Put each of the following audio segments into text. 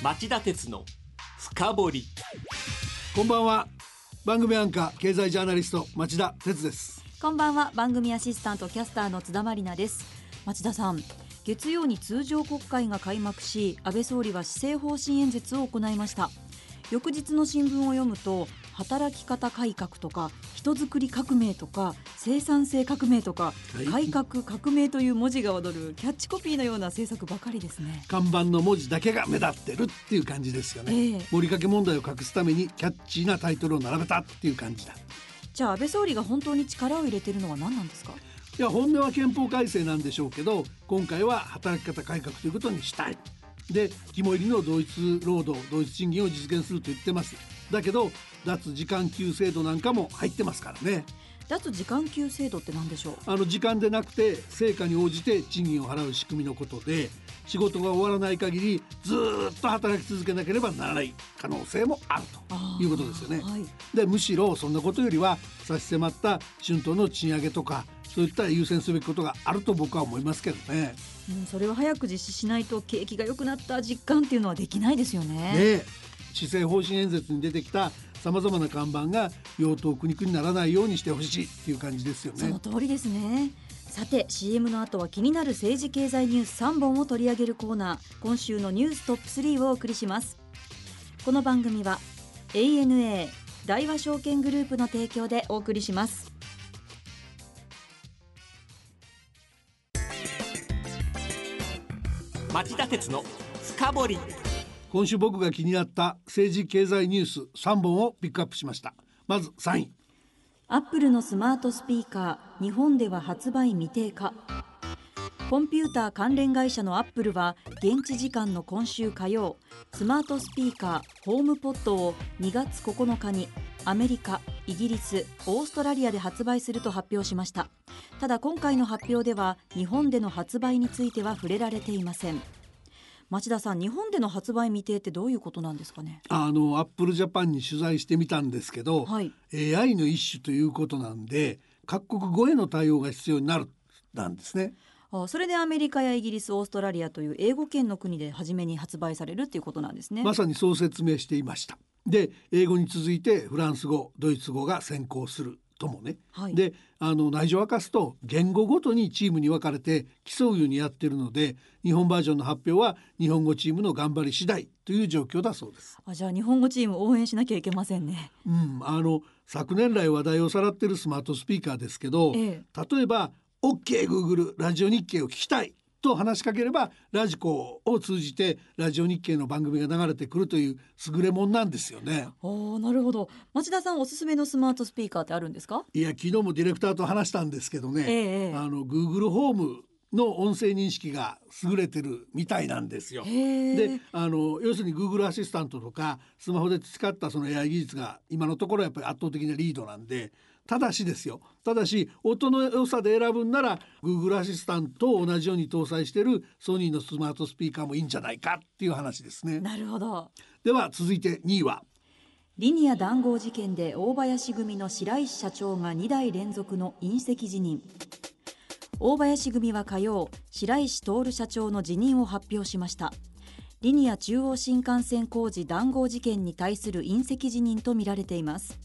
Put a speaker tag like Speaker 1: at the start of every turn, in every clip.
Speaker 1: 町田鉄の深掘り。
Speaker 2: こんばんは。番組アンカー経済ジャーナリスト町田鉄です。
Speaker 3: こんばんは。番組アシスタントキャスターの津田まりなです。町田さん月曜に通常国会が開幕し安倍総理は施政方針演説を行いました。翌日の新聞を読むと働き方改革とか人づくり革命とか生産性革命とか、
Speaker 2: はい。
Speaker 3: 改革革命という文字が踊るキャッチコピーのような政策ばかりですね。
Speaker 2: 看板の文字だけが目立ってるっていう感じですよね、
Speaker 3: ええ。
Speaker 2: 盛りかけ問題を隠すためにキャッチーなタイトルを並べたっていう感じだ。
Speaker 3: じゃあ安倍総理が本当に力を入れてるのは何なんですか？
Speaker 2: いや本音は憲法改正なんでしょうけど今回は働き方改革ということにしたいで肝入りの同一労働同一賃金を実現すると言ってます。だけど脱時間給制度なんかも入ってますからね。
Speaker 3: 脱時間給制度って何でしょう？
Speaker 2: あの時間でなくて成果に応じて賃金を払う仕組みのことで仕事が終わらない限りずーっと働き続けなければならない。可能性もあるということですよね。
Speaker 3: はい。
Speaker 2: でむしろそんなことよりは差し迫った春闘の賃上げとかそういった優先すべきことがあると僕は思いますけどね。
Speaker 3: うん、それを早く実施しないと景気が良くなった実感っていうのはできないですよね。
Speaker 2: で施政方針演説に出てきたさまざまな看板が用途苦肉にならないようにしてほしいっていう感じですよね
Speaker 3: その。通りですね。さて CM の後は気になる政治経済ニュース3本を取り上げるコーナー今週のニューストップ3をお送りしますこの番組は ANA 大和証券グループの提供でお送りします
Speaker 1: 町田鉄の深掘り。
Speaker 2: 今週僕が気になった政治経済ニュース3本をピックアップしました。まず3位。
Speaker 3: アップルのスマートスピーカー日本では発売未定かコンピューター関連会社のアップルは現地時間の今週火曜スマートスピーカーホームポットを2月9日にアメリカイギリスオーストラリアで発売すると発表しました。ただ今回の発表では日本での発売については触れられていません町田さん日本での発売未定ってどういうことなんですかね？
Speaker 2: あのアップルジャパンに取材してみたんですけど、
Speaker 3: はい
Speaker 2: AI の一種ということなんで各国語への対応が必要になるなんですね。
Speaker 3: あそれでアメリカやイギリスオーストラリアという英語圏の国で初めに発売されるっていうことなんですね。
Speaker 2: まさにそう説明していました。で英語に続いてフランス語ドイツ語が先行するともね。
Speaker 3: はい
Speaker 2: であの内情を明かすと言語ごとにチームに分かれて競うようにやってるので日本バージョンの発表は日本語チームの頑張り次第という状況だそうです。
Speaker 3: あじゃあ日本語チーム応援しなきゃいけませんね。
Speaker 2: うん、あの昨年来話題をさらってるスマートスピーカーですけど、
Speaker 3: え
Speaker 2: 例えば OKGoogle ラジオ日経を聞きたいと話しかければラジコを通じてラジオ日経の番組が流れてくるという優れもんなんですよね。
Speaker 3: おーなるほど。町田さんおすすめのスマートスピーカーってあるんですか？
Speaker 2: いや昨日もディレクターと話したんですけどね、
Speaker 3: ええ
Speaker 2: あの Google ホームの音声認識が優れてるみたいなんですよ。であの要するに Google アシスタントとかスマホで培ったその AI 技術が今のところやっぱり圧倒的なリードなんでただしですよ。ただし音の良さで選ぶんなら Google アシスタントと同じように搭載してるソニーのスマートスピーカーもいいんじゃないかっていう話ですね。
Speaker 3: なるほど。
Speaker 2: では続いて2位は？
Speaker 3: リニア談合事件で大林組の白石社長が2代連続の隕石辞任。大林組は火曜白石徹社長の辞任を発表しました。リニア中央新幹線工事談合事件に対する隕石辞任とみられています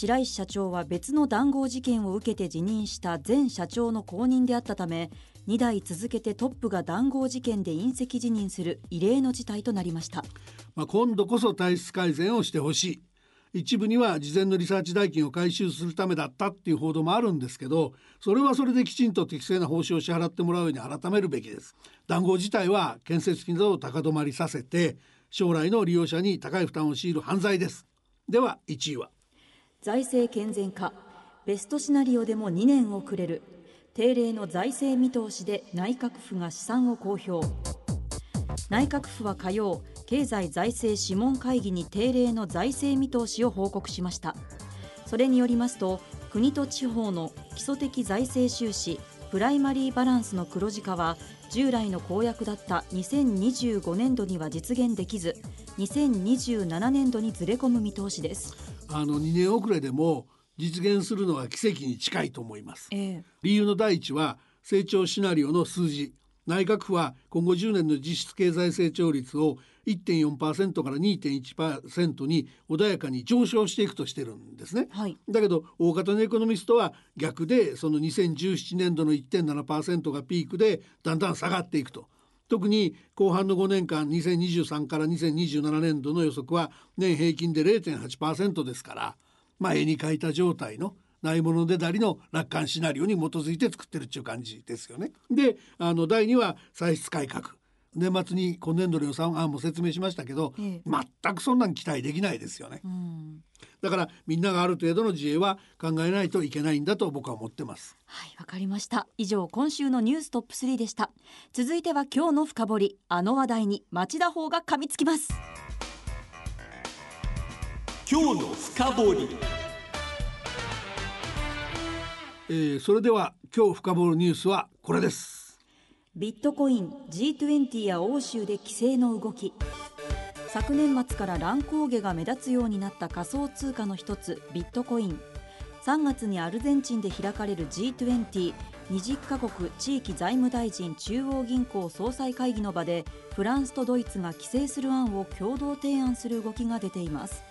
Speaker 3: 白石社長は別の談合事件を受けて辞任した前社長の後任であったため2代続けてトップが談合事件で隕石辞任する異例の事態となりました。
Speaker 2: まあ、今度こそ体質改善をしてほしい。一部には事前のリサーチ代金を回収するためだったっていう報道もあるんですけどそれはそれできちんと適正な報酬を支払ってもらうように改めるべきです。談合自体は建設費などを高止まりさせて将来の利用者に高い負担を強いる犯罪です。では1位は。
Speaker 3: 財政健全化ベストシナリオでも2年遅れる定例の財政見通しで内閣府が試算を公表。内閣府は火曜経済財政諮問会議に定例の財政見通しを報告しました。それによりますと国と地方の基礎的財政収支プライマリーバランスの黒字化は従来の公約だった2025年度には実現できず2027年度にずれ込む見通しです。
Speaker 2: あの2年遅れでも実現するのは奇跡に近いと思います
Speaker 3: ええ
Speaker 2: 理由の第一は成長シナリオの数字内閣府は今後10年の実質経済成長率を1.4%から2.1%に穏やかに上昇していくとしてるんですね。
Speaker 3: はい
Speaker 2: だけど大方のエコノミストは逆でその2017年度の1.7%がピークでだんだん下がっていくと。特に後半の5年間2023から2027年度の予測は年平均で0.8%ですから、まあ、絵に描いた状態のないものでだりの楽観シナリオに基づいて作ってるっていう感じですよね。であの第2は歳出改革年末に今年度の予算案も説明しましたけど、
Speaker 3: ええ
Speaker 2: 全くそんなん期待できないですよね。
Speaker 3: うん
Speaker 2: だからみんながある程度の自衛は考えないといけないんだと僕は思ってます。
Speaker 3: はい、わかりました。以上、今週のニューストップ3でした。続いては今日の深掘り、あの話題に町田法が噛みつきます。
Speaker 1: 今日の深掘り
Speaker 2: えーそれでは今日深掘るニュースはこれです。
Speaker 3: ビットコイン G20 や欧州で規制の動き。昨年末から乱高下が目立つようになった仮想通貨の一つビットコイン。3月にアルゼンチンで開かれる G20 20カ国地域財務大臣中央銀行総裁会議の場でフランスとドイツが規制する案を共同提案する動きが出ています。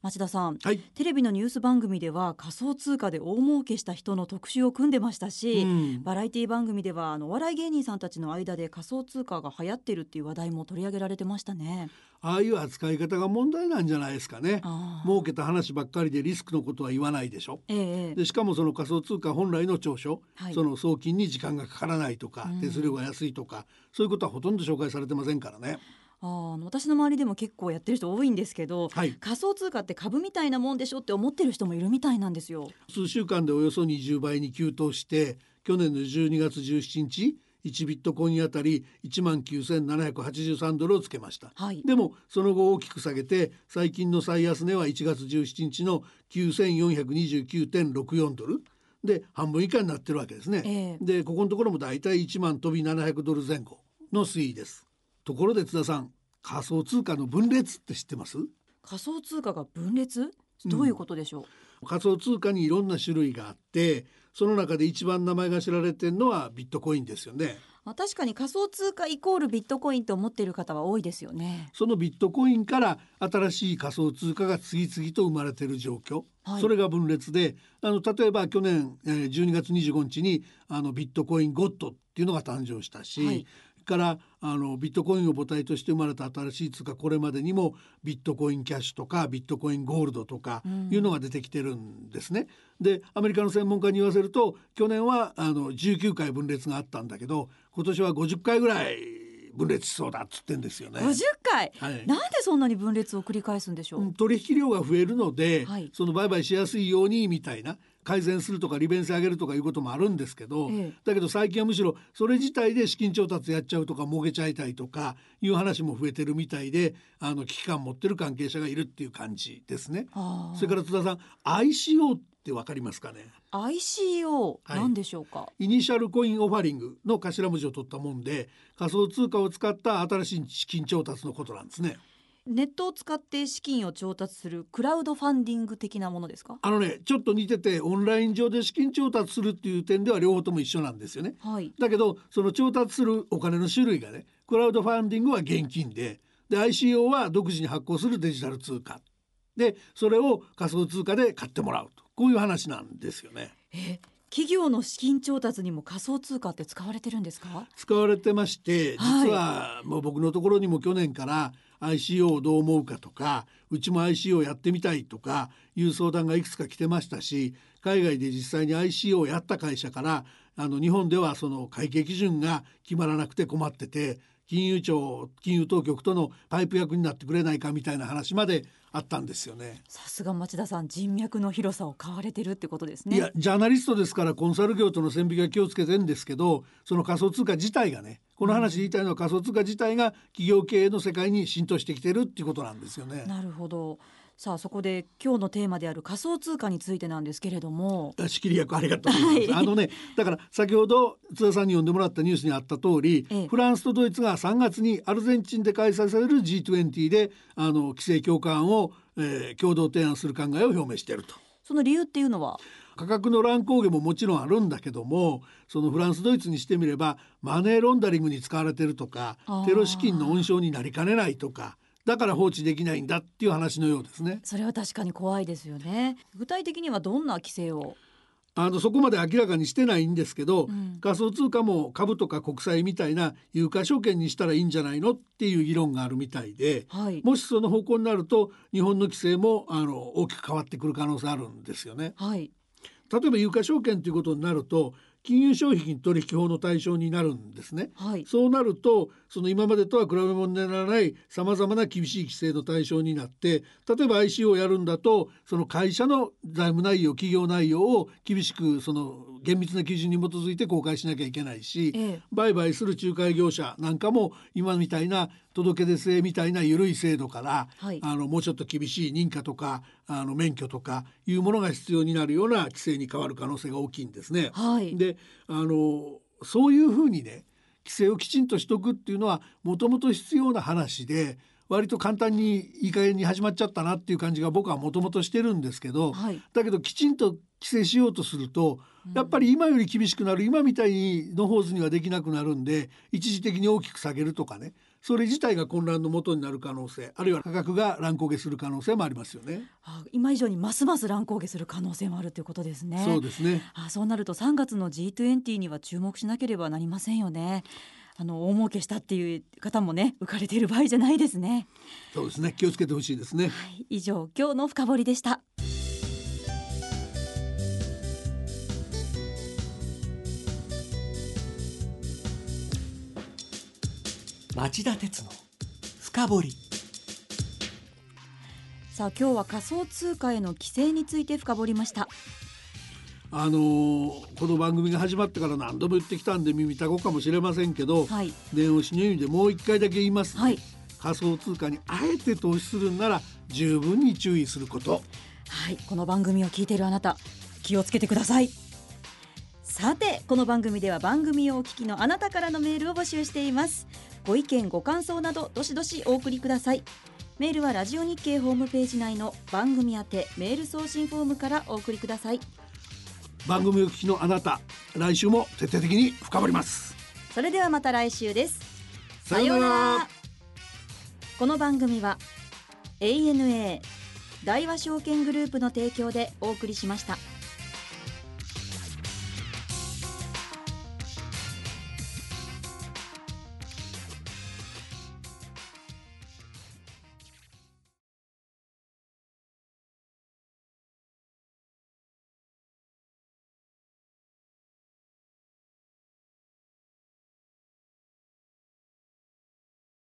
Speaker 3: 町田さん、
Speaker 2: はい。
Speaker 3: テレビのニュース番組では仮想通貨で大儲けした人の特集を組んでましたし、
Speaker 2: うん
Speaker 3: バラエティ番組ではあのお笑い芸人さんたちの間で仮想通貨が流行ってるっていう話題も取り上げられてましたね。
Speaker 2: ああいう扱い方が問題なんじゃないですかね。儲けた話ばっかりでリスクのことは言わないでしょ。
Speaker 3: ええええ
Speaker 2: でしかもその仮想通貨本来の長所、
Speaker 3: はい
Speaker 2: その送金に時間がかからないとか、
Speaker 3: うん
Speaker 2: 手数料が安いとかそういうことはほとんど紹介されてませんからね。
Speaker 3: あーあの私の周りでも結構やってる人多いんですけど、
Speaker 2: はい
Speaker 3: 仮想通貨って株みたいなもんでしょって思ってる人もいるみたいなんですよ。
Speaker 2: 数週間でおよそ20倍に急騰して去年の12月17日1ビットコインあたり1万9783ドルをつけました。
Speaker 3: はい。
Speaker 2: でもその後大きく下げて最近の最安値は1月17日の9429.64ドルで半分以下になってるわけですね。
Speaker 3: ええ
Speaker 2: でここのところもだいたい1万飛び700ドル前後の推移です。ところで津田さん仮想通貨の分裂って知ってます？
Speaker 3: 仮想通貨が分裂？どういうことでしょう？
Speaker 2: 仮想通貨にいろんな種類があってその中で一番名前が知られてるのはビットコインですよね。
Speaker 3: あ確かに仮想通貨イコールビットコインと思っている方は多いですよね。
Speaker 2: そのビットコインから新しい仮想通貨が次々と生まれている状況、
Speaker 3: はい
Speaker 2: それが分裂であの例えば去年、えー12月25日にあのビットコインゴッドっていうのが誕生したし、
Speaker 3: はい
Speaker 2: それからあのビットコインを母体として生まれた新しい通貨これまでにもビットコインキャッシュとかビットコインゴールドとか
Speaker 3: うん
Speaker 2: いうのが出てきてるんですね。でアメリカの専門家に言わせると去年はあの19回分裂があったんだけど今年は50回ぐらい分裂しそうだっつってんですよね。
Speaker 3: 50回、
Speaker 2: はい
Speaker 3: なんでそんなに分裂を繰り返すんでしょう？
Speaker 2: うん取引量が増えるので、
Speaker 3: はい
Speaker 2: その売買しやすいようにみたいな改善するとか利便性上げるとかいうこともあるんですけど、
Speaker 3: ええ
Speaker 2: だけど最近はむしろそれ自体で資金調達やっちゃうとか儲けちゃいたいとかいう話も増えてるみたいであの危機感持ってる関係者がいるっていう感じですね。それから津田さん ICO ってわかりますかね
Speaker 3: ？ICO んでしょうか？
Speaker 2: イニシャルコインオファリングの頭文字を取ったもんで仮想通貨を使った新しい資金調達のことなんですね。
Speaker 3: ネットを使って資金を調達するクラウドファンディング的なものですか？
Speaker 2: あのねちょっと似ててオンライン上で資金調達するっていう点では両方とも一緒なんですよね。
Speaker 3: はい。
Speaker 2: だけどその調達するお金の種類がねクラウドファンディングは現金でで ICO は独自に発行するデジタル通貨でそれを仮想通貨で買ってもらうとこういう話なんですよね。
Speaker 3: え、企業の資金調達にも仮想通貨って使われてるんですか？
Speaker 2: 使われてまして
Speaker 3: はい
Speaker 2: 実はもう僕のところにも去年から ICO をどう思うかとかうちも ICO やってみたいとかいう相談がいくつか来てましたし海外で実際に ICO をやった会社からあの日本ではその会計基準が決まらなくて困ってて金融庁金融当局とのパイプ役になってくれないかみたいな話まであったんですよね。
Speaker 3: さすが町田さん人脈の広さを買われてるってことですね。
Speaker 2: いやジャーナリストですからコンサル業との線引きは気をつけてんですけどその仮想通貨自体がねこの話で言いたいのは仮想通貨自体が企業経営の世界に浸透してきてるっていうことなんですよね。
Speaker 3: なるほど。さあそこで今日のテーマである仮想通貨についてなんですけれども。
Speaker 2: 仕切り役ありがとうございます。
Speaker 3: はい
Speaker 2: あのねだから先ほど津田さんに読んでもらったニュースにあった通り、
Speaker 3: ええ
Speaker 2: フランスとドイツが3月にアルゼンチンで開催される G20 であの規制強化案を、えー共同提案する考えを表明していると。
Speaker 3: その理由っていうのは？
Speaker 2: 価格の乱高下ももちろんあるんだけどもそのフランスドイツにしてみればマネーロンダリングに使われてるとかテロ資金の温床になりかねないとかだから放置できないんだっていう話のようですね。
Speaker 3: それは確かに怖いですよね。具体的にはどんな規制を？
Speaker 2: あのそこまで明らかにしてないんですけど、
Speaker 3: うん。
Speaker 2: 仮想通貨も株とか国債みたいな有価証券にしたらいいんじゃないのっていう議論があるみたいで
Speaker 3: はい。
Speaker 2: もしその方向になると日本の規制もあの大きく変わってくる可能性あるんですよね。
Speaker 3: はい。
Speaker 2: 例えば有価証券ということになると金融商品取引法の対象になるんですね。
Speaker 3: はい
Speaker 2: そうなるとその今までとは比べ物にならないさまざまな厳しい規制の対象になって例えば ICO をやるんだとその会社の財務内容企業内容を厳しくその厳密な基準に基づいて公開しなきゃいけないし、
Speaker 3: ええ
Speaker 2: 売買する仲介業者なんかも今みたいな届け出制みたいな緩い制度から、
Speaker 3: はい。
Speaker 2: あのもうちょっと厳しい認可とかあの免許とかいうものが必要になるような規制に変わる可能性が大きいんですね。
Speaker 3: はい。
Speaker 2: であのそういうふうにね規制をきちんとしとくっていうのはもともと必要な話で割と簡単にいい加減に始まっちゃったなっていう感じが僕はもともとしてるんですけど、
Speaker 3: はい。
Speaker 2: だけどきちんと規制しようとするとやっぱり今より厳しくなる今みたいにのほうずにはできなくなるんで一時的に大きく下げるとかねそれ自体が混乱のもとになる可能性あるいは価格が乱高下する可能性もありますよね。
Speaker 3: あ今以上にますます乱高下する可能性もあるということですね。
Speaker 2: そうですね。
Speaker 3: あそうなると3月の G20 には注目しなければなりませんよね。あの大儲けしたっていう方もね浮かれている場合じゃないですね。
Speaker 2: そうですね。気をつけてほしいですね。
Speaker 3: はい。以上今日の深掘りでした
Speaker 1: 町田鉄の深掘り。
Speaker 3: さあ今日は仮想通貨への規制について深掘りました。
Speaker 2: あのーこの番組が始まってから何度も言ってきたんで耳たこかもしれませんけど、
Speaker 3: はい。
Speaker 2: 念押しの意味でもう一回だけ言います、ね
Speaker 3: はい。
Speaker 2: 仮想通貨にあえて投資するんなら十分に注意すること。
Speaker 3: はい。この番組を聞いているあなた気をつけてくださいさてこの番組では番組をお聞きのあなたからのメールを募集しています。ご意見ご感想などどしどしお送りください。メールはラジオ日経ホームページ内の番組宛てメール送信フォームからお送りください。
Speaker 2: 番組を聞きのあなた来週も徹底的に深掘ります。
Speaker 3: それではまた来週です。
Speaker 2: さようなら。
Speaker 3: この番組は ANA 大和証券グループの提供でお送りしました